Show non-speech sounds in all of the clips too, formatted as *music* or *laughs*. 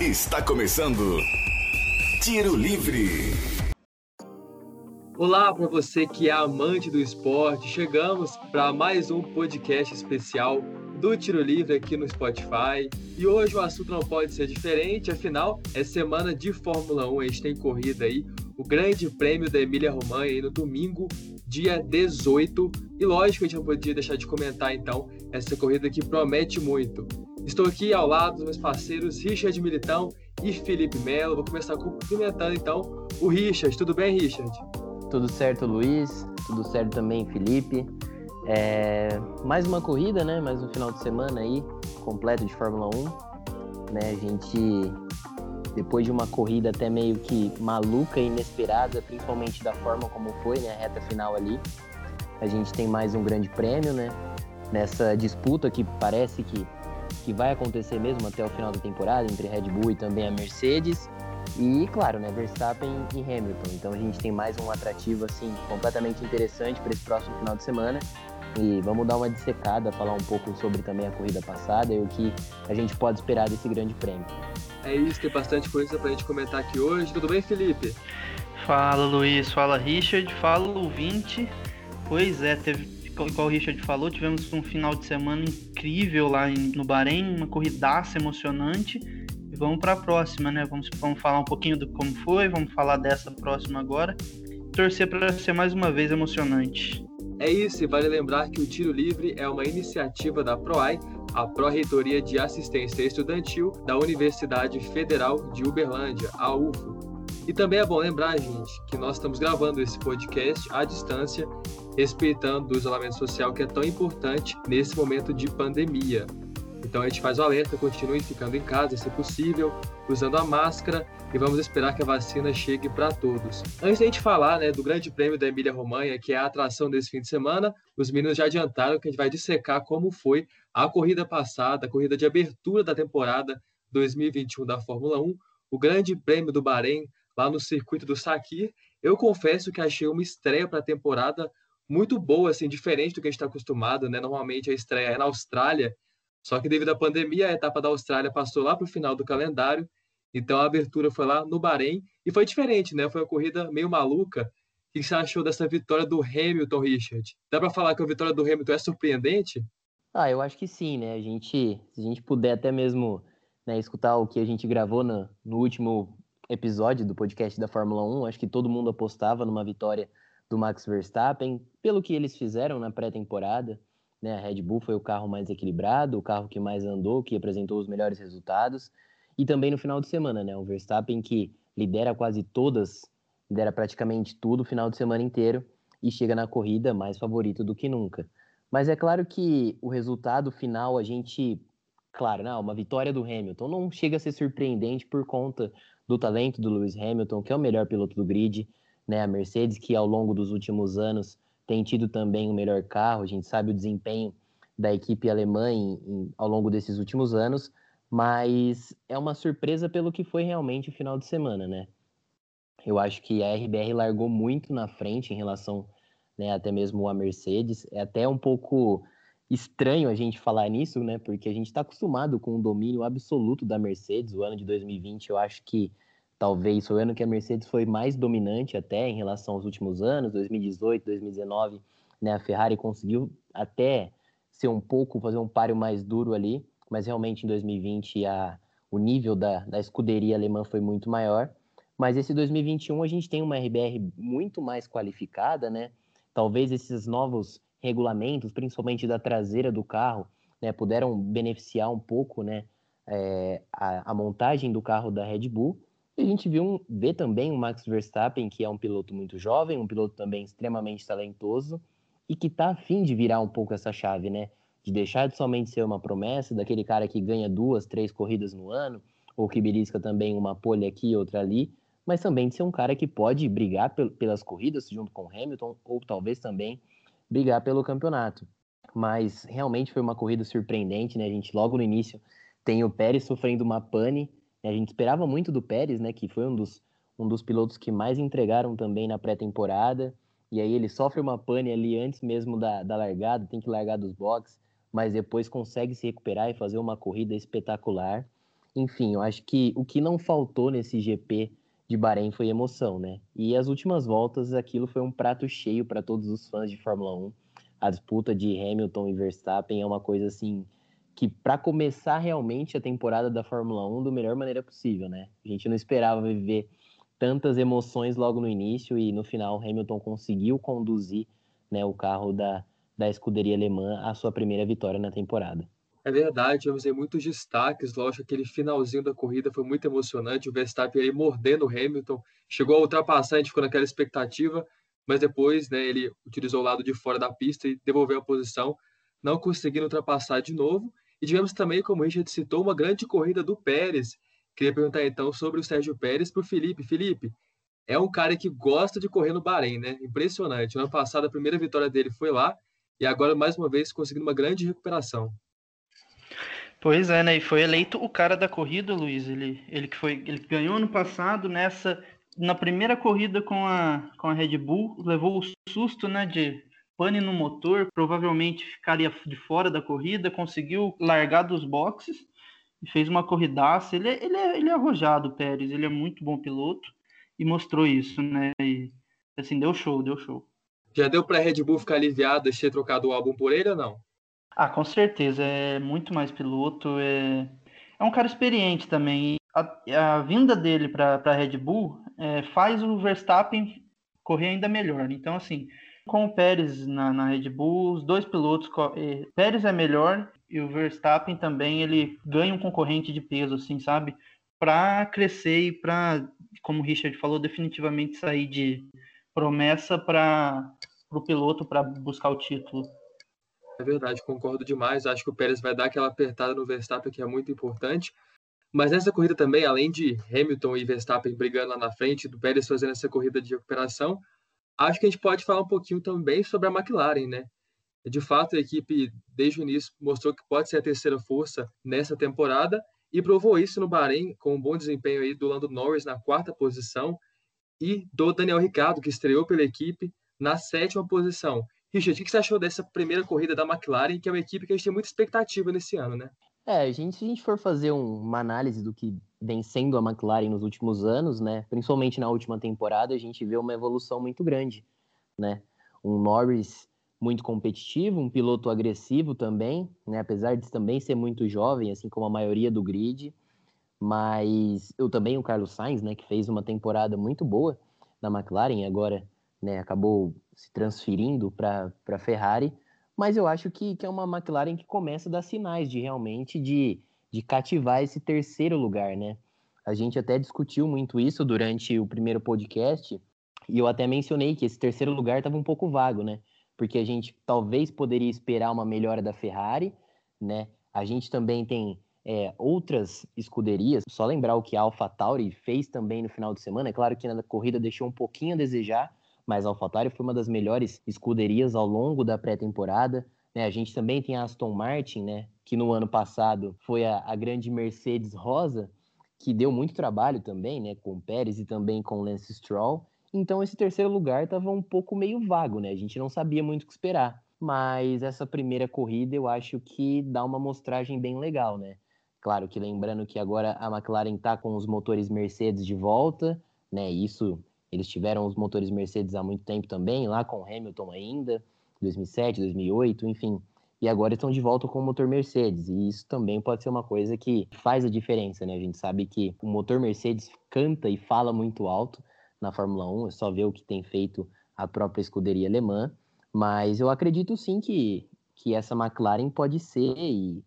Está começando Tiro Livre. Olá para você que é amante do esporte. Chegamos para mais um podcast especial do Tiro Livre aqui no Spotify. E hoje o assunto não pode ser diferente, afinal, é semana de Fórmula 1. A gente tem corrida aí, o Grande Prêmio da Emília Romanha aí no domingo, dia 18. E lógico, a gente não podia deixar de comentar então essa corrida que promete muito. Estou aqui ao lado dos meus parceiros Richard Militão e Felipe Melo. Vou começar cumprimentando então o Richard. Tudo bem, Richard? Tudo certo, Luiz. Tudo certo também, Felipe. É... Mais uma corrida, né? Mais um final de semana aí, completo de Fórmula 1. Né? A gente, depois de uma corrida até meio que maluca e inesperada, principalmente da forma como foi, né? A reta final ali. A gente tem mais um grande prêmio, né? Nessa disputa que parece que que vai acontecer mesmo até o final da temporada entre Red Bull e também a Mercedes. E, claro, né, Verstappen e Hamilton. Então a gente tem mais um atrativo assim completamente interessante para esse próximo final de semana. E vamos dar uma dissecada, falar um pouco sobre também a corrida passada e o que a gente pode esperar desse grande prêmio. É isso, tem bastante coisa para a gente comentar aqui hoje. Tudo bem, Felipe? Fala, Luiz. Fala, Richard. Fala, ouvinte. Pois é, teve igual o Richard falou, tivemos um final de semana incrível lá em, no Bahrein, uma corridaça emocionante. E vamos para a próxima, né? Vamos, vamos falar um pouquinho do como foi, vamos falar dessa próxima agora. Torcer para ser mais uma vez emocionante. É isso, e vale lembrar que o Tiro Livre é uma iniciativa da PROAI, a Pró-Reitoria de Assistência Estudantil da Universidade Federal de Uberlândia, a UFO. E também é bom lembrar, gente, que nós estamos gravando esse podcast à distância respeitando o isolamento social que é tão importante nesse momento de pandemia. Então a gente faz o alerta, continue ficando em casa, se possível, usando a máscara e vamos esperar que a vacina chegue para todos. Antes da gente falar né, do Grande Prêmio da Emília Romanha, que é a atração desse fim de semana, os meninos já adiantaram que a gente vai dissecar como foi a corrida passada, a corrida de abertura da temporada 2021 da Fórmula 1, o Grande Prêmio do Bahrein, lá no circuito do Sakir. Eu confesso que achei uma estreia para a temporada muito boa, assim, diferente do que a gente está acostumado, né? Normalmente a estreia é na Austrália, só que devido à pandemia, a etapa da Austrália passou lá para o final do calendário, então a abertura foi lá no Bahrein e foi diferente, né? Foi uma corrida meio maluca. O que você achou dessa vitória do Hamilton, Richard? Dá para falar que a vitória do Hamilton é surpreendente? Ah, eu acho que sim, né? A gente, se a gente puder até mesmo né, escutar o que a gente gravou no, no último episódio do podcast da Fórmula 1, acho que todo mundo apostava numa vitória do Max Verstappen, pelo que eles fizeram na pré-temporada. Né? A Red Bull foi o carro mais equilibrado, o carro que mais andou, que apresentou os melhores resultados. E também no final de semana, né? O Verstappen que lidera quase todas, lidera praticamente tudo o final de semana inteiro e chega na corrida mais favorito do que nunca. Mas é claro que o resultado final a gente, claro, não, uma vitória do Hamilton não chega a ser surpreendente por conta do talento do Lewis Hamilton, que é o melhor piloto do grid, né? A Mercedes, que ao longo dos últimos anos tem tido também o melhor carro, a gente sabe o desempenho da equipe alemã em, em, ao longo desses últimos anos, mas é uma surpresa pelo que foi realmente o final de semana, né? Eu acho que a RBR largou muito na frente em relação né, até mesmo a Mercedes. É até um pouco estranho a gente falar nisso, né? Porque a gente está acostumado com o domínio absoluto da Mercedes. O ano de 2020, eu acho que talvez foi o ano que a Mercedes foi mais dominante até em relação aos últimos anos, 2018, 2019, né, a Ferrari conseguiu até ser um pouco, fazer um páreo mais duro ali, mas realmente em 2020 a, o nível da, da escuderia alemã foi muito maior, mas esse 2021 a gente tem uma RBR muito mais qualificada, né, talvez esses novos regulamentos, principalmente da traseira do carro, né, puderam beneficiar um pouco, né, é, a, a montagem do carro da Red Bull, a gente viu vê também o Max Verstappen, que é um piloto muito jovem, um piloto também extremamente talentoso e que está afim de virar um pouco essa chave, né? De deixar de somente ser uma promessa, daquele cara que ganha duas, três corridas no ano, ou que belisca também uma pole aqui, outra ali, mas também de ser um cara que pode brigar pelas corridas junto com Hamilton, ou talvez também brigar pelo campeonato. Mas realmente foi uma corrida surpreendente, né? A gente logo no início tem o Pérez sofrendo uma pane a gente esperava muito do Pérez, né, que foi um dos, um dos pilotos que mais entregaram também na pré-temporada. E aí ele sofre uma pane ali antes mesmo da, da largada, tem que largar dos boxes, mas depois consegue se recuperar e fazer uma corrida espetacular. Enfim, eu acho que o que não faltou nesse GP de Bahrein foi emoção, né? E as últimas voltas, aquilo foi um prato cheio para todos os fãs de Fórmula 1. A disputa de Hamilton e Verstappen é uma coisa assim que para começar realmente a temporada da Fórmula 1 da melhor maneira possível, né? A gente não esperava viver tantas emoções logo no início e no final Hamilton conseguiu conduzir, né, o carro da, da escuderia alemã à sua primeira vitória na temporada. É verdade, tivemos muitos destaques, lógico, aquele finalzinho da corrida foi muito emocionante, o Verstappen aí mordendo o Hamilton, chegou a ultrapassar, a gente ficou naquela expectativa, mas depois, né, ele utilizou o lado de fora da pista e devolveu a posição, não conseguindo ultrapassar de novo, e tivemos também, como o Richard citou, uma grande corrida do Pérez, queria perguntar então sobre o Sérgio Pérez para o Felipe, Felipe, é um cara que gosta de correr no Bahrein, né, impressionante, no ano passado a primeira vitória dele foi lá, e agora mais uma vez conseguindo uma grande recuperação. Pois é, né? E foi eleito o cara da corrida, Luiz. Ele, ele que foi, ele ganhou ano passado nessa na primeira corrida com a com a Red Bull, levou o susto, né, de pane no motor, provavelmente ficaria de fora da corrida, conseguiu largar dos boxes e fez uma corridaça. Ele, ele, é, ele é arrojado, Pérez, ele é muito bom piloto e mostrou isso, né? E assim, deu show, deu show. Já deu para a Red Bull ficar aliviada de ter trocado o álbum por ele ou não? Ah, com certeza. É muito mais piloto. É, é um cara experiente também. A, a vinda dele para a Red Bull é, faz o Verstappen correr ainda melhor. Então, assim, com o Pérez na, na Red Bull, os dois pilotos, é, Pérez é melhor e o Verstappen também ele ganha um concorrente de peso, assim, sabe? Para crescer e para, como o Richard falou, definitivamente sair de promessa para o piloto para buscar o título. É verdade, concordo demais. Acho que o Pérez vai dar aquela apertada no Verstappen, que é muito importante. Mas nessa corrida também, além de Hamilton e Verstappen brigando lá na frente, do Pérez fazendo essa corrida de recuperação, acho que a gente pode falar um pouquinho também sobre a McLaren, né? De fato, a equipe, desde o início, mostrou que pode ser a terceira força nessa temporada e provou isso no Bahrein, com um bom desempenho aí do Lando Norris na quarta posição e do Daniel Ricciardo, que estreou pela equipe na sétima posição. Richard, o que você achou dessa primeira corrida da McLaren, que é uma equipe que a gente tem muita expectativa nesse ano, né? É, a gente, se a gente for fazer uma análise do que vem sendo a McLaren nos últimos anos, né, principalmente na última temporada, a gente vê uma evolução muito grande, né? Um Norris muito competitivo, um piloto agressivo também, né, apesar de também ser muito jovem, assim como a maioria do grid, mas eu também o Carlos Sainz, né, que fez uma temporada muito boa na McLaren, agora, né, acabou se transferindo para a Ferrari, mas eu acho que, que é uma McLaren que começa a dar sinais de realmente de, de cativar esse terceiro lugar, né? A gente até discutiu muito isso durante o primeiro podcast, e eu até mencionei que esse terceiro lugar estava um pouco vago, né? Porque a gente talvez poderia esperar uma melhora da Ferrari, né? A gente também tem é, outras escuderias, só lembrar o que a AlphaTauri fez também no final de semana, é claro que na corrida deixou um pouquinho a desejar, mas a AlphaTauri foi uma das melhores escuderias ao longo da pré-temporada. Né? A gente também tem a Aston Martin, né? que no ano passado foi a, a grande Mercedes rosa, que deu muito trabalho também, né, com o Pérez e também com o Lance Stroll. Então esse terceiro lugar estava um pouco meio vago, né? A gente não sabia muito o que esperar. Mas essa primeira corrida eu acho que dá uma mostragem bem legal, né? Claro que lembrando que agora a McLaren está com os motores Mercedes de volta, né? Isso eles tiveram os motores Mercedes há muito tempo também, lá com Hamilton ainda, 2007, 2008, enfim. E agora estão de volta com o motor Mercedes. E isso também pode ser uma coisa que faz a diferença, né? A gente sabe que o motor Mercedes canta e fala muito alto na Fórmula 1, é só ver o que tem feito a própria escuderia alemã. Mas eu acredito sim que, que essa McLaren pode ser e,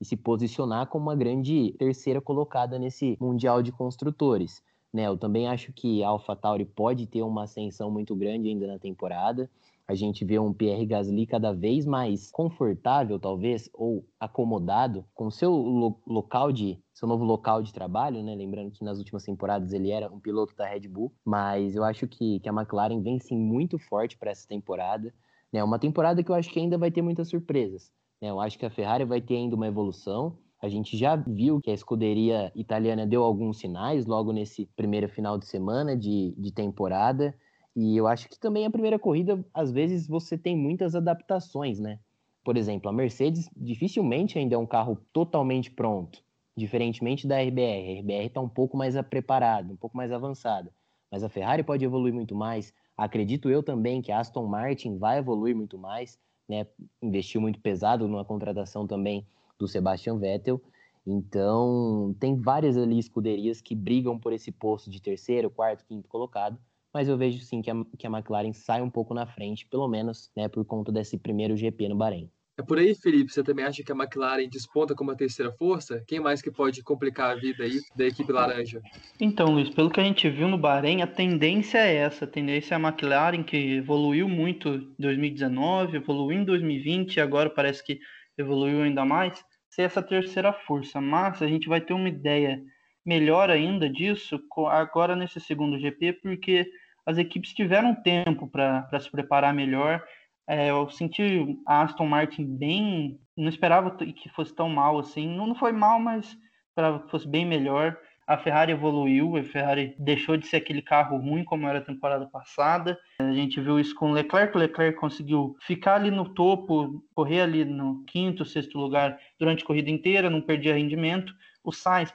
e se posicionar como uma grande terceira colocada nesse Mundial de Construtores. Né, eu também acho que AlphaTauri pode ter uma ascensão muito grande ainda na temporada. A gente vê um Pierre Gasly cada vez mais confortável, talvez, ou acomodado com seu lo local de seu novo local de trabalho, né? Lembrando que nas últimas temporadas ele era um piloto da Red Bull, mas eu acho que, que a McLaren vem sim muito forte para essa temporada. Né? uma temporada que eu acho que ainda vai ter muitas surpresas. Né? Eu acho que a Ferrari vai ter ainda uma evolução. A gente já viu que a escuderia italiana deu alguns sinais logo nesse primeiro final de semana de, de temporada. E eu acho que também a primeira corrida, às vezes, você tem muitas adaptações, né? Por exemplo, a Mercedes dificilmente ainda é um carro totalmente pronto. diferentemente da RBR. A RBR está um pouco mais preparada, um pouco mais avançada, mas a Ferrari pode evoluir muito mais. Acredito eu também que a Aston Martin vai evoluir muito mais, né? Investiu muito pesado numa contratação também do Sebastian Vettel. Então, tem várias ali escuderias que brigam por esse posto de terceiro, quarto, quinto colocado, mas eu vejo sim que a, que a McLaren sai um pouco na frente, pelo menos né, por conta desse primeiro GP no Bahrein. É por aí, Felipe. Você também acha que a McLaren desponta como a terceira força? Quem mais que pode complicar a vida aí da equipe laranja? Então, Luiz, pelo que a gente viu no Bahrein, a tendência é essa. A tendência é a McLaren, que evoluiu muito em 2019, evoluiu em 2020 e agora parece que evoluiu ainda mais, ser essa terceira força. Mas a gente vai ter uma ideia melhor ainda disso agora nesse segundo GP, porque as equipes tiveram tempo para se preparar melhor é, eu senti a Aston Martin bem. Não esperava que fosse tão mal assim. Não, foi mal, mas esperava que fosse bem melhor. A Ferrari evoluiu, a Ferrari deixou de ser aquele carro ruim como era a temporada passada. A gente viu isso com o Leclerc. O Leclerc conseguiu ficar ali no topo, correr ali no quinto, sexto lugar durante a corrida inteira, não perdia rendimento. O Sainz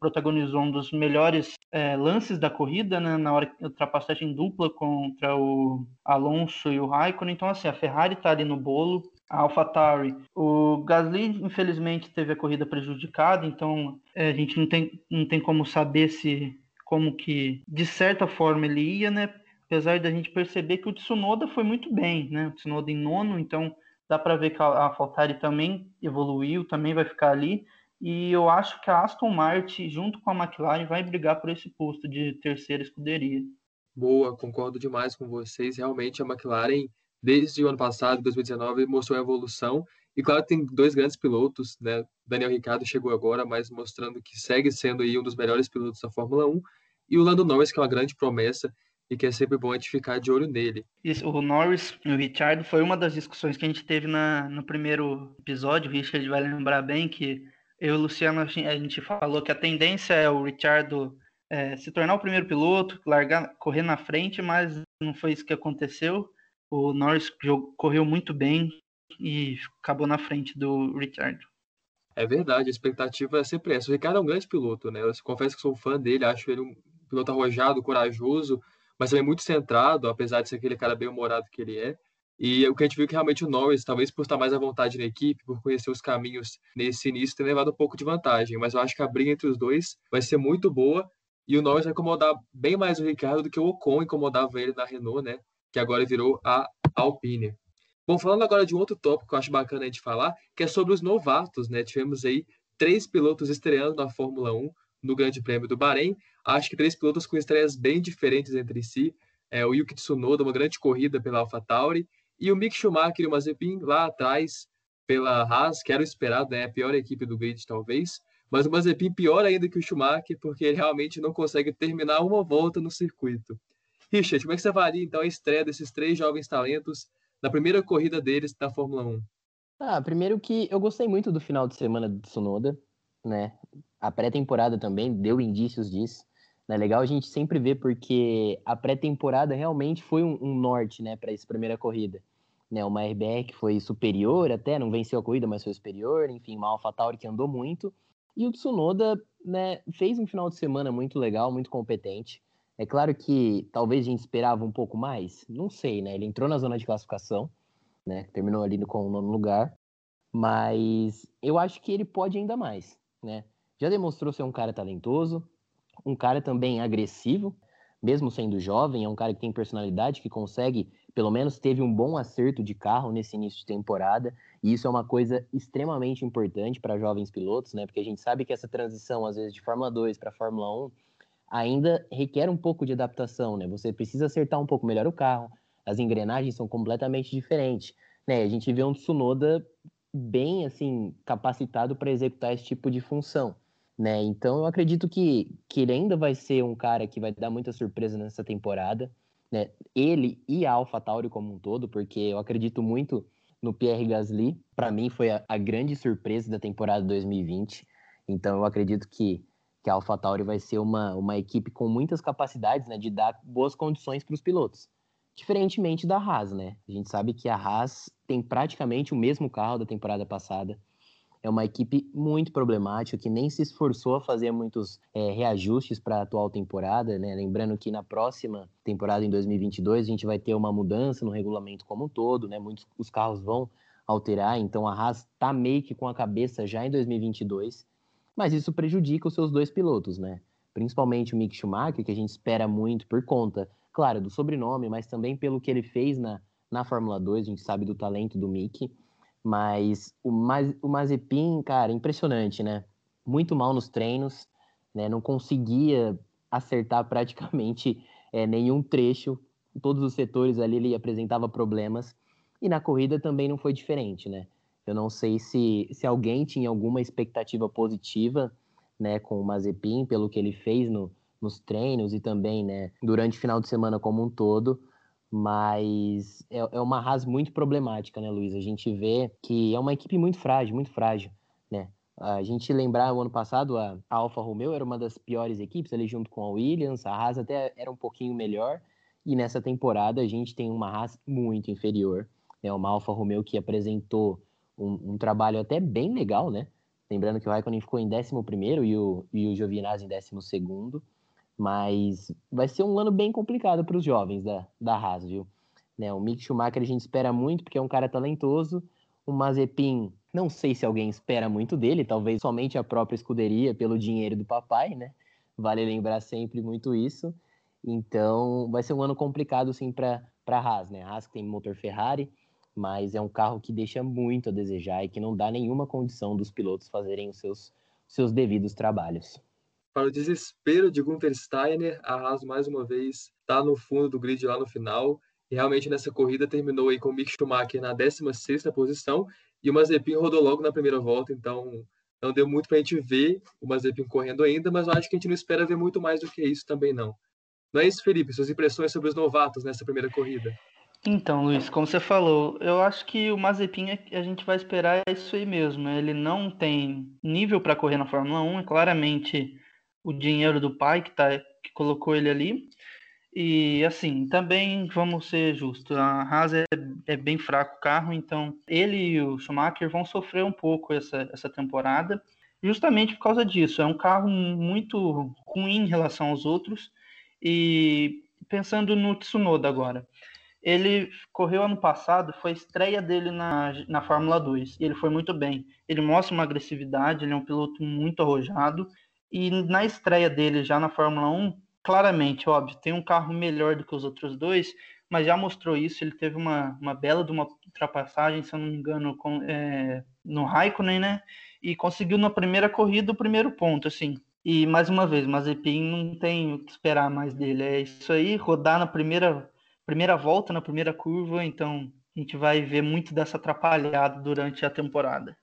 protagonizou um dos melhores é, lances da corrida, né, na hora que ultrapassagem dupla contra o Alonso e o Raikkonen. Então, assim, a Ferrari está ali no bolo, a AlphaTauri. O Gasly, infelizmente, teve a corrida prejudicada, então é, a gente não tem, não tem como saber se como que, de certa forma, ele ia, né? Apesar da gente perceber que o Tsunoda foi muito bem, né? O Tsunoda em nono, então dá para ver que a AlphaTauri também evoluiu, também vai ficar ali. E eu acho que a Aston Martin, junto com a McLaren, vai brigar por esse posto de terceira escuderia. Boa, concordo demais com vocês. Realmente a McLaren, desde o ano passado, 2019, mostrou a evolução. E claro, tem dois grandes pilotos, né? Daniel Ricciardo chegou agora, mas mostrando que segue sendo aí um dos melhores pilotos da Fórmula 1. E o Lando Norris, que é uma grande promessa e que é sempre bom a gente ficar de olho nele. Isso, o Norris e o Ricciardo foi uma das discussões que a gente teve na, no primeiro episódio. O Richard vai lembrar bem que eu e o Luciano, a gente falou que a tendência é o Richardo é, se tornar o primeiro piloto, largar, correr na frente, mas não foi isso que aconteceu. O Norris correu muito bem e acabou na frente do Richard. É verdade, a expectativa é sempre essa. O Ricardo é um grande piloto, né? Eu confesso que sou fã dele, acho ele um piloto arrojado, corajoso, mas também muito centrado, apesar de ser aquele cara bem humorado que ele é. E o que a gente viu que realmente o Norris, talvez por estar mais à vontade na equipe, por conhecer os caminhos nesse início, tem levado um pouco de vantagem. Mas eu acho que a briga entre os dois vai ser muito boa e o Norris vai incomodar bem mais o Ricardo do que o Ocon incomodava ele na Renault, né? Que agora virou a Alpine. Bom, falando agora de um outro tópico que eu acho bacana gente falar, que é sobre os novatos, né? Tivemos aí três pilotos estreando na Fórmula 1 no Grande Prêmio do Bahrein. Acho que três pilotos com estreias bem diferentes entre si. É, o Yuki Tsunoda, uma grande corrida pela AlphaTauri, e o Mick Schumacher e o Mazepin lá atrás, pela Haas, que era o esperado, né? A pior equipe do grid, talvez. Mas o Mazepin pior ainda que o Schumacher, porque ele realmente não consegue terminar uma volta no circuito. Richard, como é que você avalia, então, a estreia desses três jovens talentos na primeira corrida deles na Fórmula 1? Ah, primeiro que eu gostei muito do final de semana do Tsunoda, né? A pré-temporada também deu indícios disso. É legal a gente sempre ver porque a pré-temporada realmente foi um, um norte, né, para essa primeira corrida né, uma RBR que foi superior até, não venceu a corrida, mas foi superior, enfim, uma AlphaTauri que andou muito, e o Tsunoda, né, fez um final de semana muito legal, muito competente. É claro que talvez a gente esperava um pouco mais, não sei, né, ele entrou na zona de classificação, né, terminou ali com o nono lugar, mas eu acho que ele pode ainda mais, né, já demonstrou ser um cara talentoso, um cara também agressivo, mesmo sendo jovem, é um cara que tem personalidade, que consegue pelo menos teve um bom acerto de carro nesse início de temporada, e isso é uma coisa extremamente importante para jovens pilotos, né? Porque a gente sabe que essa transição, às vezes, de Fórmula 2 para Fórmula 1 ainda requer um pouco de adaptação, né? Você precisa acertar um pouco melhor o carro, as engrenagens são completamente diferentes, né? A gente vê um Tsunoda bem, assim, capacitado para executar esse tipo de função. Né? Então eu acredito que, que ele ainda vai ser um cara que vai dar muita surpresa nessa temporada né, ele e a AlphaTauri como um todo, porque eu acredito muito no Pierre Gasly. Para mim foi a, a, grande surpresa da temporada 2020. Então eu acredito que, que a AlphaTauri vai ser uma, uma equipe com muitas capacidades né, de dar boas condições para os pilotos. Diferentemente da Haas, né? A gente sabe que a Haas tem praticamente o mesmo carro da temporada passada. é uma equipe muito problemática, que nem se esforçou a fazer muitos é, reajustes para a atual temporada, né? Lembrando que na próxima temporada, em 2022, a gente vai ter uma mudança no regulamento como um todo, né? Muitos os carros vão alterar, então a Haas está meio que com a cabeça já em 2022, mas isso prejudica os seus dois pilotos, né? Principalmente o Mick Schumacher, que a gente espera muito por conta, claro, do sobrenome, mas também pelo que ele fez na, na Fórmula 2, a gente sabe do talento do Mick. Mas o, Maz, o Mazepin, cara, impressionante, né? Muito mal nos treinos, né? Não conseguia acertar praticamente é, *laughs* nenhum trecho. Todos os setores ali ele apresentava problemas. E na corrida também não foi diferente, né? Eu não sei se, se alguém tinha alguma expectativa positiva, né, com o Mazepin, pelo que ele fez no, nos treinos e também, né, durante o final de semana como um todo mas é, é uma Haas muito problemática, né, Luiz? A gente vê que é uma equipe muito frágil, muito frágil, né? A gente lembrar o ano passado, a, Alfa Romeo era uma das piores equipes, ali junto com a Williams, a Haas até era um pouquinho melhor, e nessa temporada a gente tem uma Haas muito inferior, né? Uma Alfa Romeo que apresentou um, um trabalho até bem legal, né? Lembrando que o Raikkonen ficou em 11 e o, e o Giovinazzi em 12 mas vai ser um ano bem complicado para os jovens da, da Haas, viu? Né, o Mick Schumacher a gente espera muito, porque é um cara talentoso. O Mazepin, não sei se alguém espera muito dele, talvez somente a própria escuderia, pelo dinheiro do papai, né? Vale lembrar sempre muito isso. Então, vai ser um ano complicado, sim, para a Haas, né? A Haas tem motor Ferrari, mas é um carro que deixa muito a desejar e que não dá nenhuma condição dos pilotos fazerem os seus, seus devidos trabalhos. Para o desespero de Gunther Steiner, a Haas mais uma vez está no fundo do grid lá no final. E realmente nessa corrida terminou aí com o Mick Schumacher na 16ª posição e o Mazepin rodou logo na primeira volta, então não deu muito para a gente ver o Mazepin correndo ainda, mas eu acho que a gente não espera ver muito mais do que isso também não. Não é isso, Felipe? Suas impressões sobre os novatos nessa primeira corrida? Então, Luiz, como você falou, eu acho que o Mazepin a gente vai esperar isso aí mesmo. Ele não tem nível para correr na Fórmula 1, é claramente o dinheiro do pai que, tá, que colocou ele ali. E assim, também vamos ser justos, a Haas é, é, bem fraco o carro, então ele e o Schumacher vão sofrer um pouco essa, essa temporada, justamente por causa disso. É um carro muito ruim em relação aos outros. E pensando no Tsunoda agora, ele correu ano passado, foi a estreia dele na, na Fórmula 2, e ele foi muito bem. Ele mostra uma agressividade, ele é um piloto muito arrojado, e na estreia dele já na Fórmula 1, claramente, óbvio, tem um carro melhor do que os outros dois, mas já mostrou isso. Ele teve uma, uma bela de uma ultrapassagem, se eu não me engano, com, é, no Raikkonen, né? E conseguiu na primeira corrida o primeiro ponto, assim. E mais uma vez, Mazepin não tem o que esperar mais dele. É isso aí, rodar na primeira, primeira volta, na primeira curva, então a gente vai ver muito dessa atrapalhada durante a temporada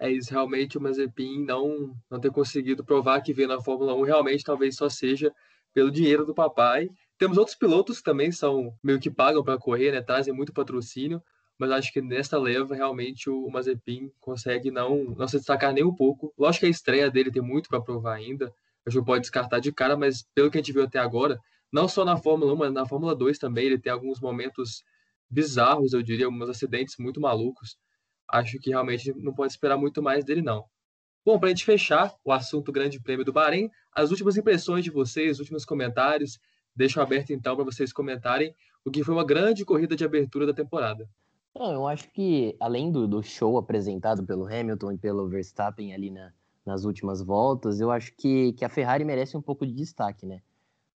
é isso, realmente o Mazepin não, não ter conseguido provar que veio na Fórmula 1 realmente talvez só seja pelo dinheiro do papai. Temos outros pilotos que também são meio que pagam para correr, né? Trazem muito patrocínio, mas acho que nesta leva realmente o Mazepin consegue não, não se destacar nem um pouco. Lógico que a estreia dele tem muito para provar ainda, acho que pode descartar de cara, mas pelo que a gente viu até agora, não só na Fórmula 1, mas na Fórmula 2 também, ele tem alguns momentos bizarros, eu diria, alguns acidentes muito malucos acho que realmente não pode esperar muito mais dele, não. Bom, para a gente fechar o assunto Grande Prêmio do Bahrein, as últimas impressões de vocês, os últimos comentários, deixo aberto então para vocês comentarem o que foi uma grande corrida de abertura da temporada. Eu acho que além do, do, show apresentado pelo Hamilton e pelo Verstappen ali na, nas últimas voltas, eu acho que, que a Ferrari merece um pouco de destaque, né?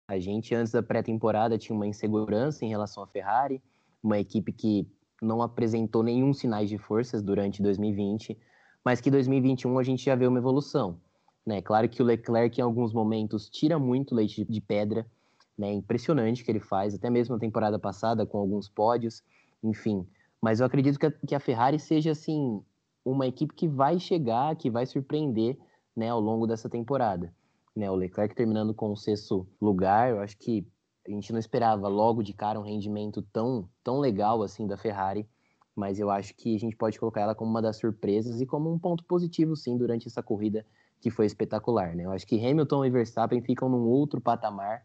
A gente antes da pré-temporada tinha uma insegurança em relação à Ferrari, uma equipe que não apresentou nenhum sinais de forças durante 2020, mas que 2021 a gente já vê uma evolução. Né? Claro que o Leclerc, em alguns momentos, tira muito leite de pedra, né? impressionante que ele faz, até mesmo na temporada passada, com alguns pódios, enfim. Mas eu acredito que a, que a Ferrari seja, assim, uma equipe que vai chegar, que vai surpreender né, ao longo dessa temporada. Né, o Leclerc terminando com o sexto lugar, eu acho que a gente não esperava logo de cara um rendimento tão, tão legal assim da Ferrari, mas eu acho que a gente pode colocar ela como uma das surpresas e como um ponto positivo, sim, durante essa corrida que foi espetacular. Né? Eu acho que Hamilton e Verstappen ficam num outro patamar,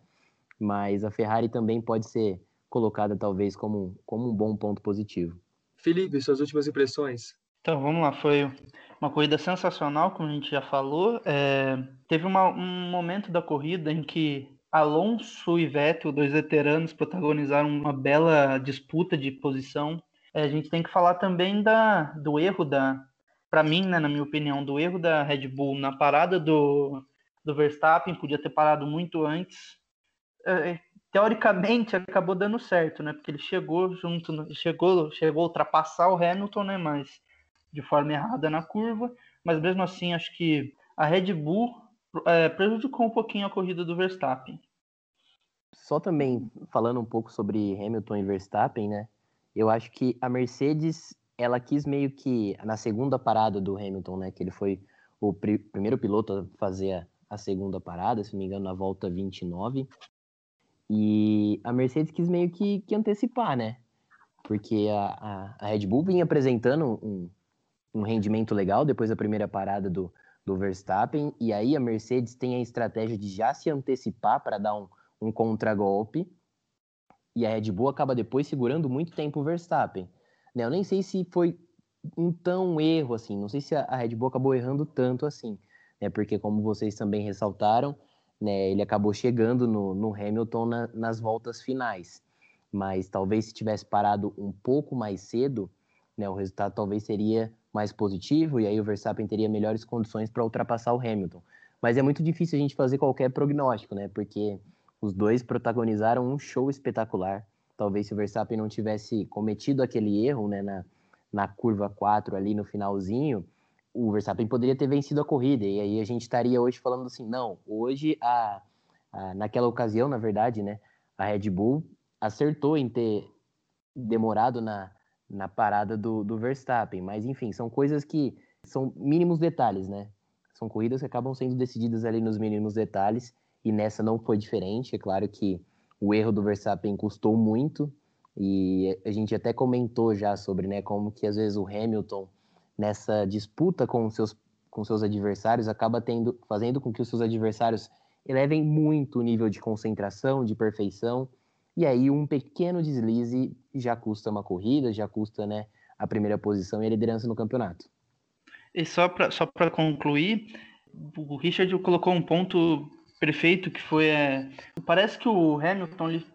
mas a Ferrari também pode ser colocada talvez como, como um bom ponto positivo. Felipe, suas últimas impressões? Então, vamos lá. Foi uma corrida sensacional, como a gente já falou. É, teve uma, um momento da corrida em que Alonso e Vettel, dois veteranos, protagonizaram uma bela disputa de posição. É, a gente tem que falar também da, do erro da, para mim, né, na minha opinião, do erro da Red Bull na parada do, do Verstappen, podia ter parado muito antes. É, é teoricamente acabou dando certo, né? Porque ele chegou junto, chegou, chegou a ultrapassar o Hamilton, né? Mas de forma errada na curva. Mas mesmo assim, acho que a Red Bull é, prejudicou um pouquinho a corrida do Verstappen. Só também falando um pouco sobre Hamilton e Verstappen, né? Eu acho que a Mercedes, ela quis meio que na segunda parada do Hamilton, né? Que ele foi o pr primeiro piloto a fazer a, a segunda parada, se não me engano, na volta 29. E a Mercedes quis meio que, que antecipar, né? Porque a, a, a, Red Bull vinha apresentando um, um rendimento legal depois da primeira parada do, do Verstappen, e aí a Mercedes tem a estratégia de já se antecipar para dar um, um contragolpe, e a Red Bull acaba depois segurando muito tempo o Verstappen. Né? Eu nem sei se foi um tão erro assim, não sei se a Red Bull acabou errando tanto assim, né? porque como vocês também ressaltaram, né, ele acabou chegando no, no Hamilton na, nas voltas finais. Mas talvez se tivesse parado um pouco mais cedo, né, o resultado talvez seria mais positivo e aí o Verstappen teria melhores condições para ultrapassar o Hamilton. Mas é muito difícil a gente fazer qualquer prognóstico, né? Porque os dois protagonizaram um show espetacular. Talvez se o Verstappen não tivesse cometido aquele erro, né, na, na curva 4 ali no finalzinho, o Verstappen poderia ter vencido a corrida, e aí a gente estaria hoje falando assim, não, hoje, a, a, naquela ocasião, na verdade, né, a Red Bull acertou em ter demorado na, na parada do, do Verstappen, mas enfim, são coisas que são mínimos detalhes, né, são corridas que acabam sendo decididas ali nos mínimos detalhes, e nessa não foi diferente, é claro que o erro do Verstappen custou muito, e a gente até comentou já sobre, né, como que às vezes o Hamilton nessa disputa com seus, com seus adversários, acaba tendo, fazendo com que os seus adversários elevem muito o nível de concentração, de perfeição, e aí um pequeno deslize já custa uma corrida, já custa né, a primeira posição e a liderança no campeonato. E só para só concluir, o Richard colocou um ponto perfeito que foi é, parece que o Hamilton ele,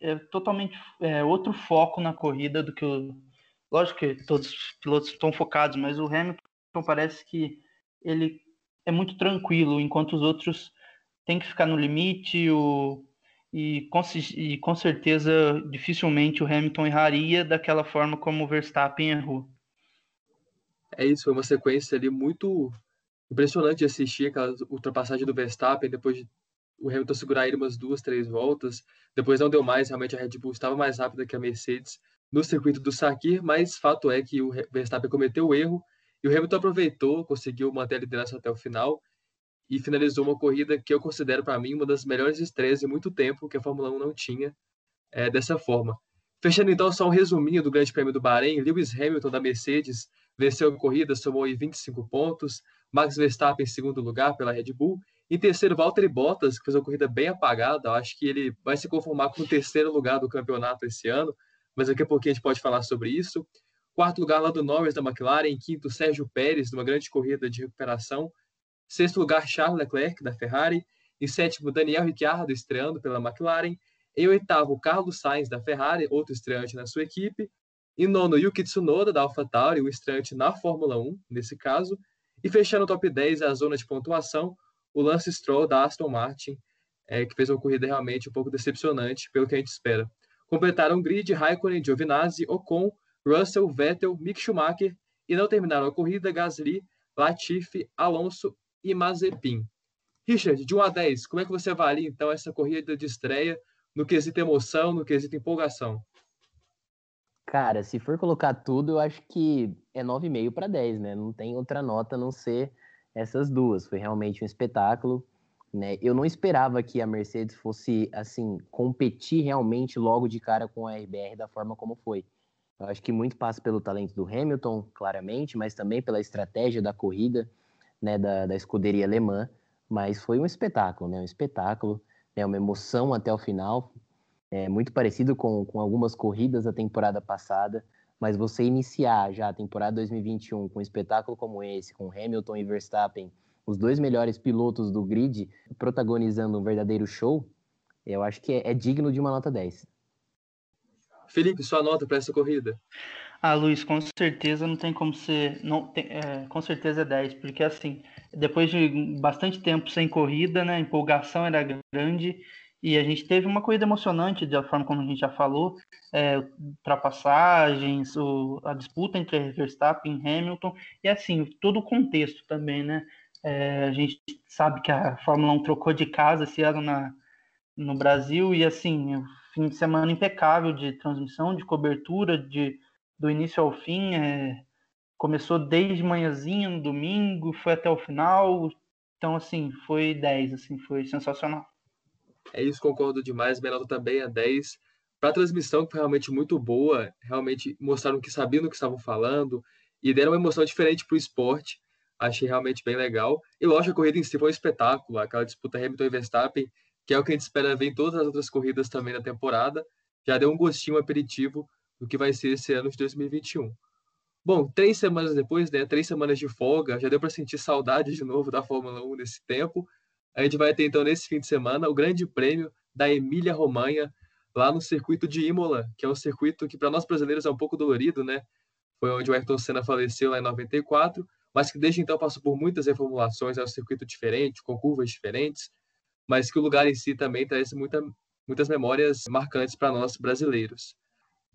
é totalmente é, outro foco na corrida do que o Lógico que todos os pilotos estão focados, mas o Hamilton parece que ele é muito tranquilo, enquanto os outros têm que ficar no limite o, e, com, e com certeza dificilmente o Hamilton erraria daquela forma como o Verstappen errou. É isso, foi uma sequência ali muito impressionante de assistir aquela ultrapassagem do Verstappen, depois de o Hamilton segurar ele umas duas, três voltas, depois não deu mais, realmente a Red Bull estava mais rápida que a Mercedes, no circuito do Sakir, mas fato é que o Verstappen cometeu o erro e o Hamilton aproveitou, conseguiu manter a liderança até o final e finalizou uma corrida que eu considero para mim uma das melhores estreias em muito tempo que a Fórmula 1 não tinha é, dessa forma. Fechando então só um resuminho do Grande Prêmio do Bahrein, Lewis Hamilton da Mercedes venceu a corrida, somou 25 pontos, Max Verstappen em segundo lugar pela Red Bull, em terceiro Valtteri Bottas, que fez uma corrida bem apagada, acho que ele vai se conformar com o terceiro lugar do campeonato esse ano, mas daqui a pouquinho a gente pode falar sobre isso. Quarto lugar, do Norris da McLaren. Em quinto, Sérgio Pérez, numa grande corrida de recuperação. Sexto lugar, Charles Leclerc, da Ferrari. Em sétimo, Daniel Ricciardo, estreando pela McLaren. Em oitavo, Carlos Sainz, da Ferrari, outro estreante na sua equipe. Em nono, Yuki Tsunoda, da AlphaTauri, o estreante na Fórmula 1, nesse caso. E fechando o top 10, a zona de pontuação, o Lance Stroll, da Aston Martin, é, que fez uma corrida realmente um pouco decepcionante, pelo que a gente espera. Completaram o grid Raikkonen, Giovinazzi, Ocon, Russell, Vettel, Mick Schumacher e não terminaram a corrida Gasly, Latifi, Alonso e Mazepin. Richard, de 1 a 10, como é que você avalia então essa corrida de estreia no quesito emoção, no quesito empolgação? Cara, se for colocar tudo, eu acho que é 9,5 para 10, né? Não tem outra nota a não ser essas duas. Foi realmente um espetáculo. Né? Eu não esperava que a Mercedes fosse assim competir realmente logo de cara com a RBR da forma como foi. Eu acho que muito passa pelo talento do Hamilton, claramente, mas também pela estratégia da corrida, né, da, da escuderia alemã. Mas foi um espetáculo, né? Um espetáculo, né? Uma emoção até o final, é muito parecido com, com algumas corridas da temporada passada. mas você iniciar já a temporada 2021 com um espetáculo como esse, com Hamilton e Verstappen, os dois melhores pilotos do grid, protagonizando um verdadeiro show, eu acho que é, é digno de uma nota 10. Felipe, sua nota para essa corrida? Ah, Luiz, com certeza não tem como ser. Não tem, é, com certeza é 10, porque assim, depois de bastante tempo sem corrida, né? A empolgação era grande e a gente teve uma corrida emocionante, da forma como a gente já falou, é, ultrapassagens, o, a disputa entre Verstappen e Hamilton, e assim, todo o contexto também, né? É, a gente sabe que a Fórmula 1 trocou de casa esse ano na, no Brasil, e assim, fim de semana impecável de transmissão, de cobertura, de, do início ao fim. É, começou desde manhãzinha no domingo, foi até o final. Então, assim, foi 10, assim, foi sensacional. É isso, concordo demais. Minha nota também é 10. Para a transmissão, que foi realmente muito boa, realmente mostraram que sabiam do que estavam falando e deram uma emoção diferente para o esporte. Achei realmente bem legal. E lógico, a corrida em si foi um espetáculo. Aquela disputa Hamilton e Verstappen que é o que a gente espera ver em todas as outras corridas também da temporada. Já deu um gostinho um aperitivo do que vai ser esse ano de 2021. Bom, três semanas depois, né, três semanas de folga, já deu para sentir saudade de novo da Fórmula 1 nesse tempo. A gente vai ter então nesse fim de semana o Grande Prêmio da Emília-Romanha, lá no circuito de Imola, que é um circuito que para nós brasileiros é um pouco dolorido, né? Foi onde o Ayrton Senna faleceu lá em 94, mas que desde então passou por muitas reformulações, é um circuito diferente, com curvas diferentes mas que o lugar em si também traz muita, muitas memórias marcantes para nós brasileiros.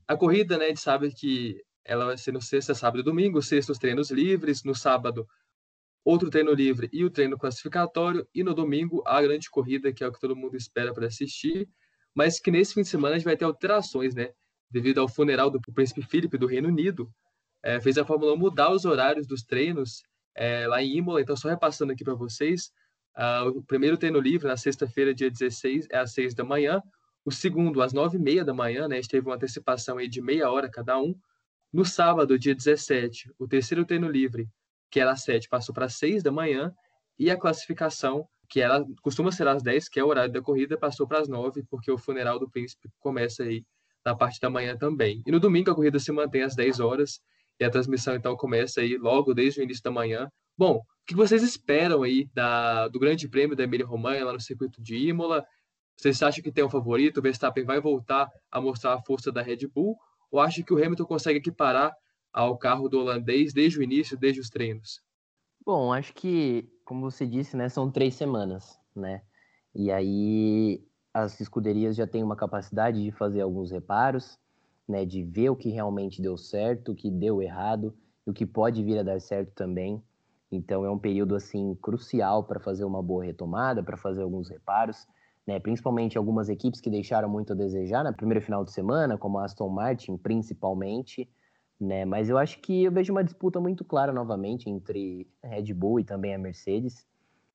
A corrida, né, a gente sabe que ela vai ser no sexta, sábado e domingo, sexta os treinos livres, no sábado outro treino livre e o treino classificatório, e no domingo a grande corrida, que é o que todo mundo espera para assistir, mas que nesse fim de semana a gente vai ter alterações, né? Devido ao funeral do príncipe Felipe do Reino Unido, é, fez a Fórmula 1 mudar os horários dos treinos é, lá em Imola, então só repassando aqui para vocês, Uh, o primeiro treino livre, na sexta-feira, dia 16, é às 6 da manhã. O segundo, às 9 e meia da manhã, né? A gente teve uma antecipação aí de meia hora cada um. No sábado, dia 17, o terceiro treino livre, que era às 7, passou para 6 da manhã. E a classificação, que ela costuma ser às 10, que é o horário da corrida, passou para as 9, porque o funeral do príncipe começa aí na parte da manhã também. E no domingo a corrida se mantém às 10 horas e a transmissão então começa aí logo desde o início da manhã. Bom, o que vocês esperam aí da, do Grande Prêmio da Emília Romanha lá no circuito de Imola? Vocês acham que tem um favorito? O Verstappen vai voltar a mostrar a força da Red Bull? Ou acham que o Hamilton consegue equiparar ao carro do holandês desde o início, desde os treinos? Bom, acho que, como você disse, né, são três semanas, né? E aí as escuderias já têm uma capacidade de fazer alguns reparos, né, de ver o que realmente deu certo, o que deu errado e o que pode vir a dar certo também. Então é um período assim crucial para fazer uma boa retomada, para fazer alguns reparos, né? Principalmente algumas equipes que deixaram muito a desejar na primeira final de semana, como a Aston Martin, principalmente, né? Mas eu acho que eu vejo uma disputa muito clara novamente entre Red Bull e também a Mercedes,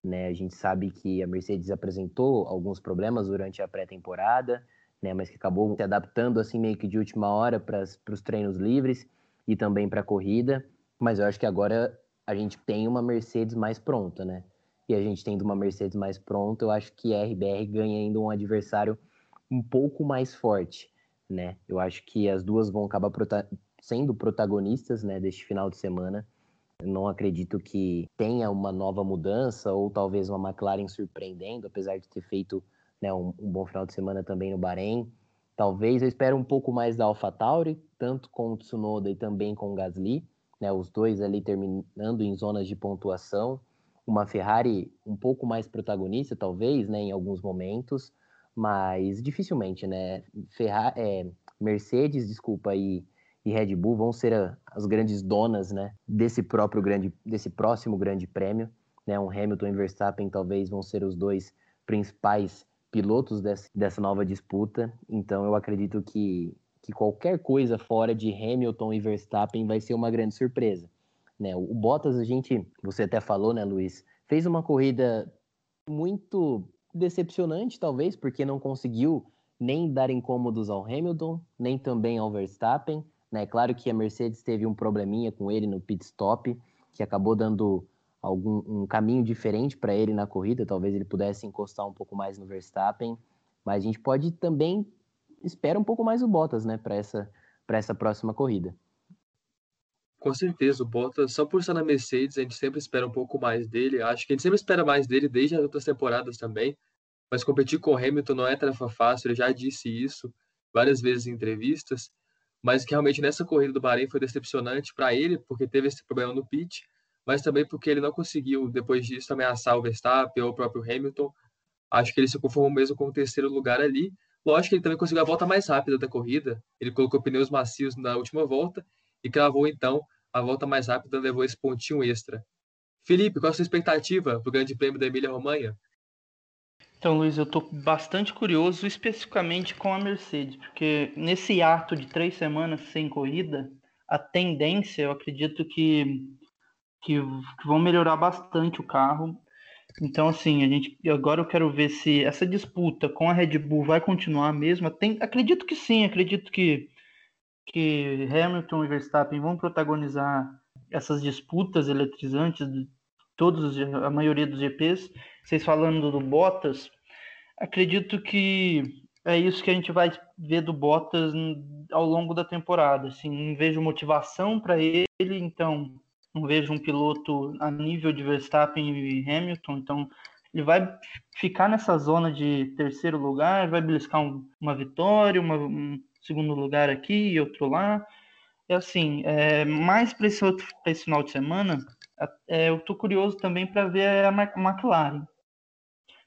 né? A gente sabe que a Mercedes apresentou alguns problemas durante a pré-temporada, né, mas que acabou se adaptando assim meio que de última hora para os treinos livres e também para a corrida. Mas eu acho que agora a gente tem uma Mercedes mais pronta, né? E a gente tendo uma Mercedes mais pronta, eu acho que a RBR ganha ainda um adversário um pouco mais forte, né? Eu acho que as duas vão acabar prota sendo protagonistas, né, deste final de semana. Eu não acredito que tenha uma nova mudança ou talvez uma McLaren surpreendendo, apesar de ter feito né, um, um, bom final de semana também no Bahrein. Talvez eu espero um pouco mais da AlphaTauri, tanto com o Tsunoda e também com o Gasly, né, os dois ali terminando em zonas de pontuação. Uma Ferrari um pouco mais protagonista, talvez, né, em alguns momentos, mas dificilmente, né? Ferrari, é, Mercedes, desculpa, e, e Red Bull vão ser a, as grandes donas, né, desse próprio grande, desse próximo grande prêmio, né? Um Hamilton e Verstappen talvez vão ser os dois principais pilotos dessa, dessa nova disputa. Então eu acredito que, que qualquer coisa fora de Hamilton e Verstappen vai ser uma grande surpresa. Né? O Bottas, a gente, você até falou, né, Luiz, fez uma corrida muito decepcionante, talvez, porque não conseguiu nem dar incômodos ao Hamilton, nem também ao Verstappen. Né? Claro que a Mercedes teve um probleminha com ele no pit stop, que acabou dando algum um caminho diferente para ele na corrida, talvez ele pudesse encostar um pouco mais no Verstappen, mas a gente pode também espera um pouco mais o Bottas, né, para essa para essa próxima corrida. Com certeza, o Bottas, só por estar na Mercedes, a gente sempre espera um pouco mais dele. Acho que a gente sempre espera mais dele desde as outras temporadas também. Mas competir com o Hamilton não é tarefa fácil, ele já disse isso várias vezes em entrevistas. Mas que realmente nessa corrida do Bahrein foi decepcionante para ele, porque teve esse problema no pit, mas também porque ele não conseguiu, depois disso, ameaçar o Verstappen ou o próprio Hamilton. Acho que ele se conformou mesmo com o terceiro lugar ali. Lógico que ele também conseguiu a volta mais rápida da corrida. Ele colocou pneus macios na última volta e cravou então a volta mais rápida levou esse pontinho extra. Felipe, qual a sua expectativa para o Grande Prêmio da Emília-Romanha? Então, Luiz, eu estou bastante curioso especificamente com a Mercedes, porque nesse ato de três semanas sem corrida, a tendência, eu acredito que, que, vão melhorar bastante o carro. Então, assim, a gente agora eu quero ver se essa disputa com a Red Bull vai continuar mesmo. Tem, acredito que sim, acredito que que Hamilton e Verstappen vão protagonizar essas disputas eletrizantes de todos a maioria dos GPs. Vocês falando do Bottas, acredito que é isso que a gente vai ver do Bottas ao longo da temporada. Assim, não vejo motivação para ele, então não vejo um piloto a nível de Verstappen e Hamilton, então ele vai ficar nessa zona de terceiro lugar, vai beliscar um, uma vitória, uma, um, segundo lugar aqui e outro lá. É assim, é, mais para esse, outro, esse final de semana, é, eu estou curioso também para ver a McLaren.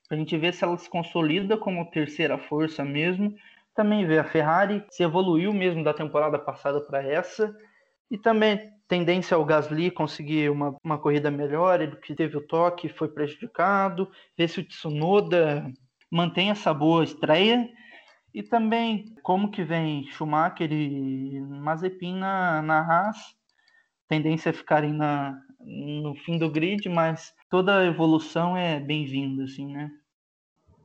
Para a gente ver se ela se consolida como terceira força mesmo. Também ver a Ferrari se evoluiu mesmo da temporada passada para essa. E também tendência ao Gasly conseguir uma, uma corrida melhor, ele que teve o toque foi prejudicado. Ver se o Tsunoda mantém essa boa estreia e também como que vem Schumacher e Mazepin na, na Haas, tendência a ficarem na, no fim do grid, mas toda evolução é bem-vinda, assim, né?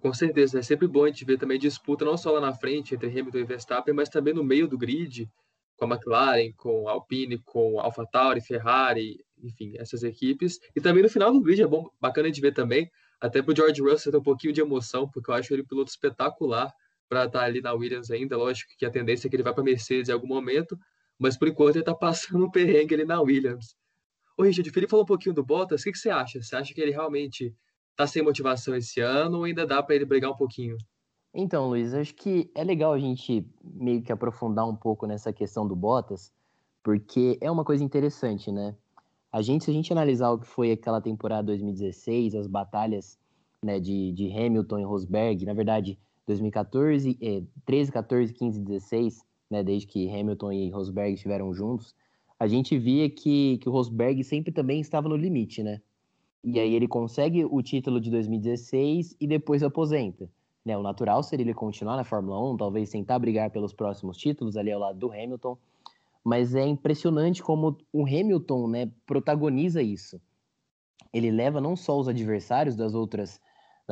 Com certeza, é sempre bom a gente ver também disputa não só lá na frente entre Hamilton e Verstappen, mas também no meio do grid, com a McLaren, com a Alpine, com a AlphaTauri, Ferrari, enfim, essas equipes. E também no final do grid é bom, bacana de ver também, até para o George Russell ter um pouquinho de emoção, porque eu acho ele um piloto espetacular para estar tá ali na Williams ainda. Lógico que a tendência é que ele vá para Mercedes em algum momento, mas por enquanto ele está passando um perrengue ali na Williams. Ô, Richard, o Felipe falou um pouquinho do Bottas. O que, que você acha? Você acha que ele realmente está sem motivação esse ano ou ainda dá para ele brigar um pouquinho? Então, Luiz, acho que é legal a gente meio que aprofundar um pouco nessa questão do Bottas, porque é uma coisa interessante, né? A gente, se a gente analisar o que foi aquela temporada 2016, as batalhas né, de, de Hamilton e Rosberg, na verdade, 2014, eh, 13, 14, 15, 16, né, desde que Hamilton e Rosberg estiveram juntos, a gente via que, que o Rosberg sempre também estava no limite, né? E aí ele consegue o título de 2016 e depois aposenta. Né? O natural seria ele continuar na Fórmula 1, talvez tentar brigar pelos próximos títulos ali ao lado do Hamilton. Mas é impressionante como o Hamilton né, protagoniza isso. Ele leva não só os adversários das outras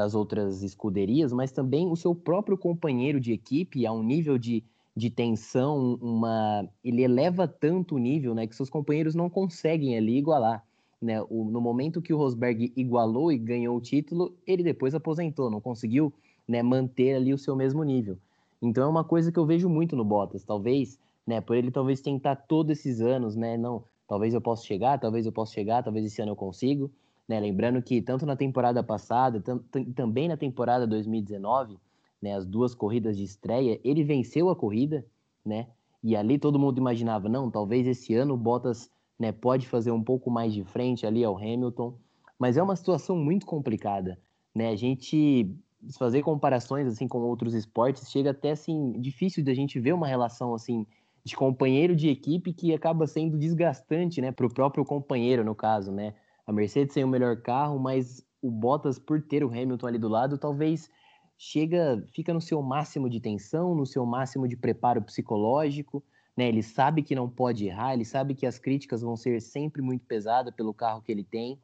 das outras escuderias, mas também o seu próprio companheiro de equipe a um nível de, de tensão, uma ele eleva tanto o nível, né, que seus companheiros não conseguem ali igualar. Né? O, no momento que o Rosberg igualou e ganhou o título, ele depois aposentou, não conseguiu né, manter ali o seu mesmo nível. Então é uma coisa que eu vejo muito no Bottas, talvez, né, por ele talvez tentar todos esses anos, né, não, talvez eu possa chegar, talvez eu possa chegar, talvez esse ano eu consigo, né? Lembrando que tanto na temporada passada, também na temporada 2019, né, as duas corridas de estreia, ele venceu a corrida, né? E ali todo mundo imaginava, não, talvez esse ano o Bottas né, pode fazer um pouco mais de frente ali ao Hamilton, mas é uma situação muito complicada, né? A gente fazer comparações assim com outros esportes chega até assim difícil da gente ver uma relação assim de companheiro de equipe que acaba sendo desgastante, né, para o próprio companheiro no caso, né? A Mercedes tem o melhor carro, mas o Bottas, por ter o Hamilton ali do lado, talvez chega, fica no seu máximo de tensão, no seu máximo de preparo psicológico, né? Ele sabe que não pode errar, ele sabe que as críticas vão ser sempre muito pesadas pelo carro que ele tem,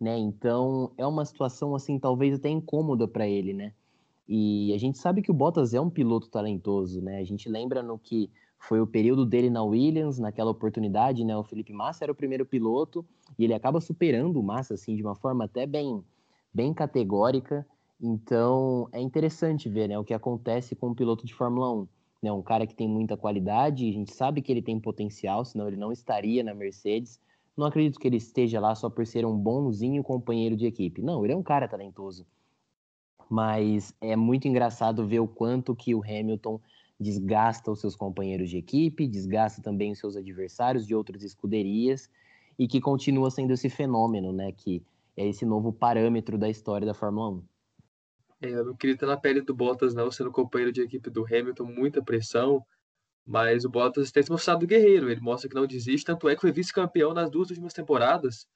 né? Então é uma situação assim, talvez até incômoda para ele, né? E a gente sabe que o Bottas é um piloto talentoso, né? A gente lembra no que foi o período dele na Williams, naquela oportunidade, né? O Felipe Massa era o primeiro piloto e ele acaba superando o Massa, assim, de uma forma até bem, bem categórica. Então, é interessante ver, né, o que acontece com o piloto de Fórmula 1. né, um cara que tem muita qualidade, a gente sabe que ele tem potencial, senão ele não estaria na Mercedes. Não acredito que ele esteja lá só por ser um bonzinho companheiro de equipe. Não, ele é um cara talentoso. Mas é muito engraçado ver o quanto que o Hamilton desgasta os seus companheiros de equipe, desgasta também os seus adversários de outras escuderias e que continua sendo esse fenômeno, né, que é esse novo parâmetro da história da Fórmula 1. É, eu não queria estar na pele do Bottas não, sendo companheiro de equipe do Hamilton, muita pressão, mas o Bottas tem se mostrado guerreiro, ele mostra que não desiste, tanto é que foi vice-campeão nas duas últimas temporadas,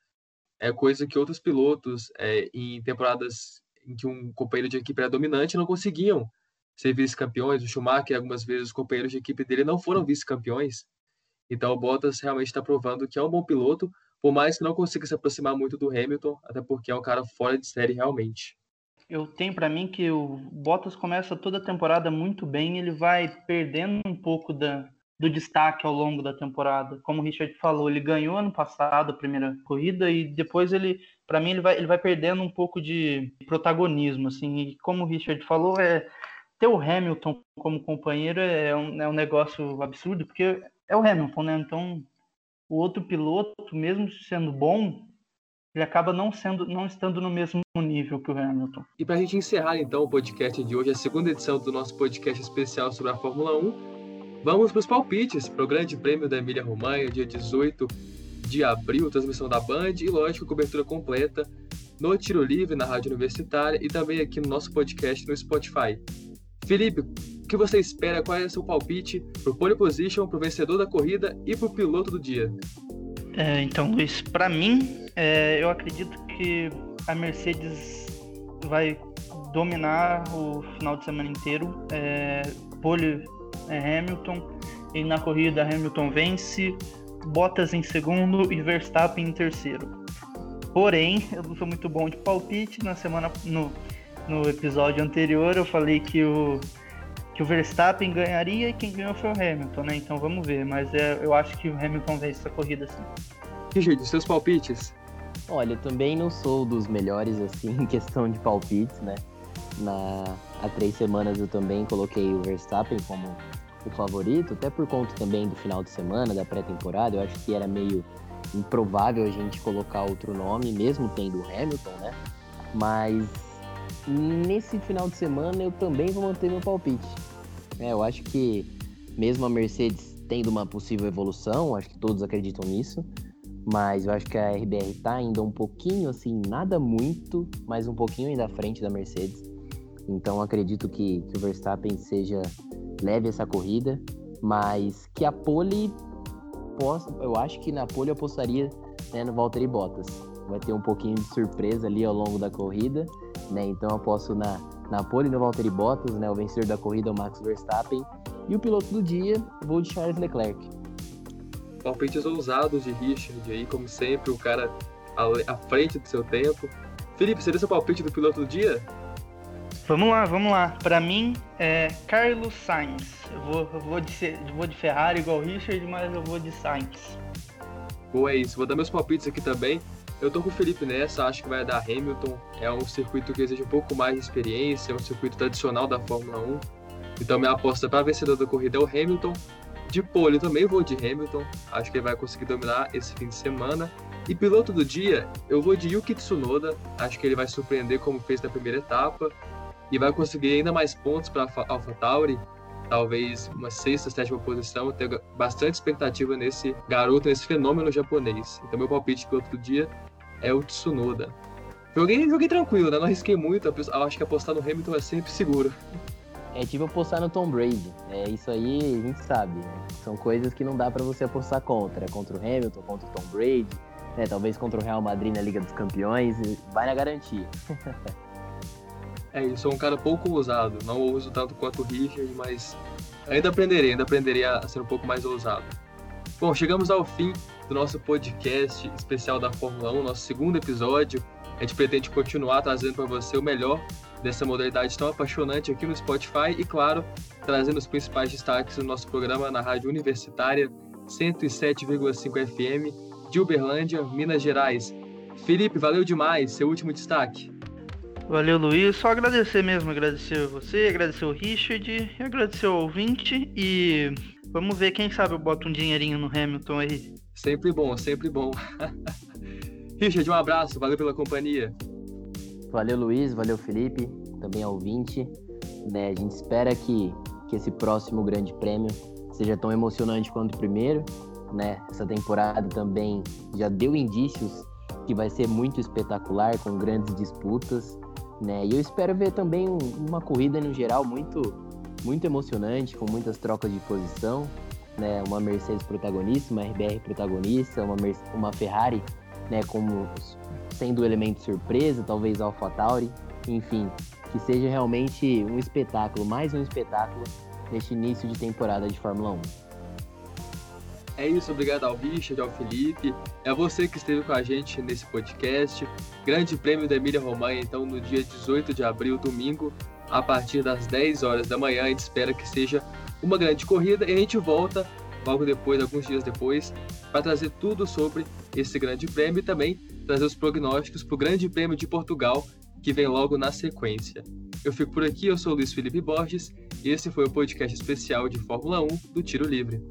é coisa que outros pilotos é, em temporadas em que um companheiro de equipe era dominante não conseguiam ser vice-campeões. O Schumacher, algumas vezes, os companheiros de equipe dele não foram vice-campeões. Então o Bottas realmente está provando que é um bom piloto, por mais que não consiga se aproximar muito do Hamilton, até porque é um cara fora de série realmente. Eu tenho para mim que o Bottas começa toda a temporada muito bem, ele vai perdendo um pouco da, do destaque ao longo da temporada. Como o Richard falou, ele ganhou ano passado a primeira corrida e depois ele, para mim, ele vai, ele vai perdendo um pouco de protagonismo, assim. E como o Richard falou, é ter o Hamilton como companheiro é um, é um negócio absurdo, porque é o Hamilton, né? Então, o outro piloto, mesmo sendo bom, ele acaba não sendo, não estando no mesmo nível que o Hamilton. E para a gente encerrar então o podcast de hoje, a segunda edição do nosso podcast especial sobre a Fórmula 1, vamos para os palpites para o Grande Prêmio da Emília Romanha, dia 18 de abril, transmissão da Band e lógico cobertura completa no Tiro Livre na Rádio Universitária e também aqui no nosso podcast no Spotify. Felipe, o que você espera? Qual é o seu palpite para o pole position, para o vencedor da corrida e para o piloto do dia? É, então, Luiz, para mim, é, eu acredito que a Mercedes vai dominar o final de semana inteiro. É, pole é Hamilton e na corrida Hamilton vence, Bottas em segundo e Verstappen em terceiro. Porém, eu não sou muito bom de palpite. Na semana no no episódio anterior eu falei que o, que o Verstappen ganharia e quem ganhou foi o Hamilton, né? Então vamos ver. Mas é, eu acho que o Hamilton vence essa corrida sim. Richard, seus palpites? Olha, eu também não sou dos melhores assim *laughs* em questão de palpites, né? Na, há três semanas eu também coloquei o Verstappen como o favorito, até por conta também do final de semana, da pré-temporada. Eu acho que era meio improvável a gente colocar outro nome, mesmo tendo o Hamilton, né? Mas nesse final de semana eu também vou manter meu palpite. É, eu acho que mesmo a Mercedes tendo uma possível evolução, acho que todos acreditam nisso, mas eu acho que a RBR tá ainda um pouquinho assim, nada muito, mas um pouquinho ainda à frente da Mercedes. Então acredito que, que o Verstappen seja leve essa corrida, mas que a pole eu acho que na pole eu apostaria né, no Valtteri Bottas. Vai ter um pouquinho de surpresa ali ao longo da corrida né? Então eu aposto na, na pole no Valtteri Bottas, né? O vencedor da corrida é o Max Verstappen. E o piloto do dia, vou de Charles Leclerc. Palpites ousados de Richard aí, como sempre, o cara à frente do seu tempo. Felipe, seria seu palpite do piloto do dia? Vamos lá, vamos lá. Para mim é Carlos Sainz. Eu vou, eu vou, de, eu vou de Ferrari igual o Richard, mas eu vou de Sainz. Boa, é isso. Vou dar meus palpites aqui também. Eu tô com o Felipe nessa, acho que vai dar Hamilton. É um circuito que exige um pouco mais de experiência, é um circuito tradicional da Fórmula 1. Então minha aposta para vencedor da corrida é o Hamilton. De pole também vou de Hamilton, acho que ele vai conseguir dominar esse fim de semana. E piloto do dia, eu vou de Yuki Tsunoda, acho que ele vai surpreender como fez na primeira etapa e vai conseguir ainda mais pontos para AlphaTauri, talvez uma sexta, sétima posição. Tenho bastante expectativa nesse garoto, nesse fenômeno japonês. Então meu palpite piloto do dia é o Tsunoda. Joguei, joguei tranquilo, né? Não arrisquei muito. Acho que apostar no Hamilton é sempre seguro. É tipo apostar no Tom Brady. É isso aí, a gente sabe. Né? São coisas que não dá para você apostar contra. Contra o Hamilton, contra o Tom Brady, né? talvez contra o Real Madrid na Liga dos Campeões. Vai na garantia. é, eu sou um cara pouco ousado. Não uso tanto quanto o Richard, mas ainda aprenderei, ainda aprenderei a ser um pouco mais ousado. Bom, chegamos ao fim do nosso podcast especial da Fórmula 1, nosso segundo episódio. A gente pretende continuar trazendo para você o melhor dessa modalidade tão apaixonante aqui no Spotify e, claro, trazendo os principais destaques do nosso programa na Rádio Universitária 107,5 FM de Uberlândia, Minas Gerais. Felipe, valeu demais. Seu último destaque. Valeu, Luiz. Só agradecer mesmo, agradecer você, agradecer o Richard, agradecer o ouvinte e vamos ver, quem sabe eu boto um dinheirinho no Hamilton aí. Sempre bom, sempre bom. *laughs* Richard, um abraço, valeu pela companhia. Valeu, Luiz, valeu, Felipe, também ao ouvinte. Né, a gente espera que, que esse próximo grande prêmio seja tão emocionante quanto o primeiro. Né? Essa temporada também já deu indícios que vai ser muito espetacular, com grandes disputas. Né? E eu espero ver também um, uma corrida no geral muito, muito emocionante, com muitas trocas de posição. Né? Uma Mercedes protagonista, uma RBR protagonista, uma, uma Ferrari né? como sendo o elemento surpresa, talvez AlphaTauri, enfim, que seja realmente um espetáculo, mais um espetáculo neste início de temporada de Fórmula 1. É isso, obrigado ao Richard, ao Felipe, é você que esteve com a gente nesse podcast. Grande Prêmio da Emília Romanha, então, no dia 18 de abril, domingo, a partir das 10 horas da manhã. A gente espera que seja uma grande corrida e a gente volta logo depois, alguns dias depois, para trazer tudo sobre esse grande prêmio e também trazer os prognósticos para o Grande Prêmio de Portugal, que vem logo na sequência. Eu fico por aqui, eu sou Luiz Felipe Borges e esse foi o podcast especial de Fórmula 1 do Tiro Livre.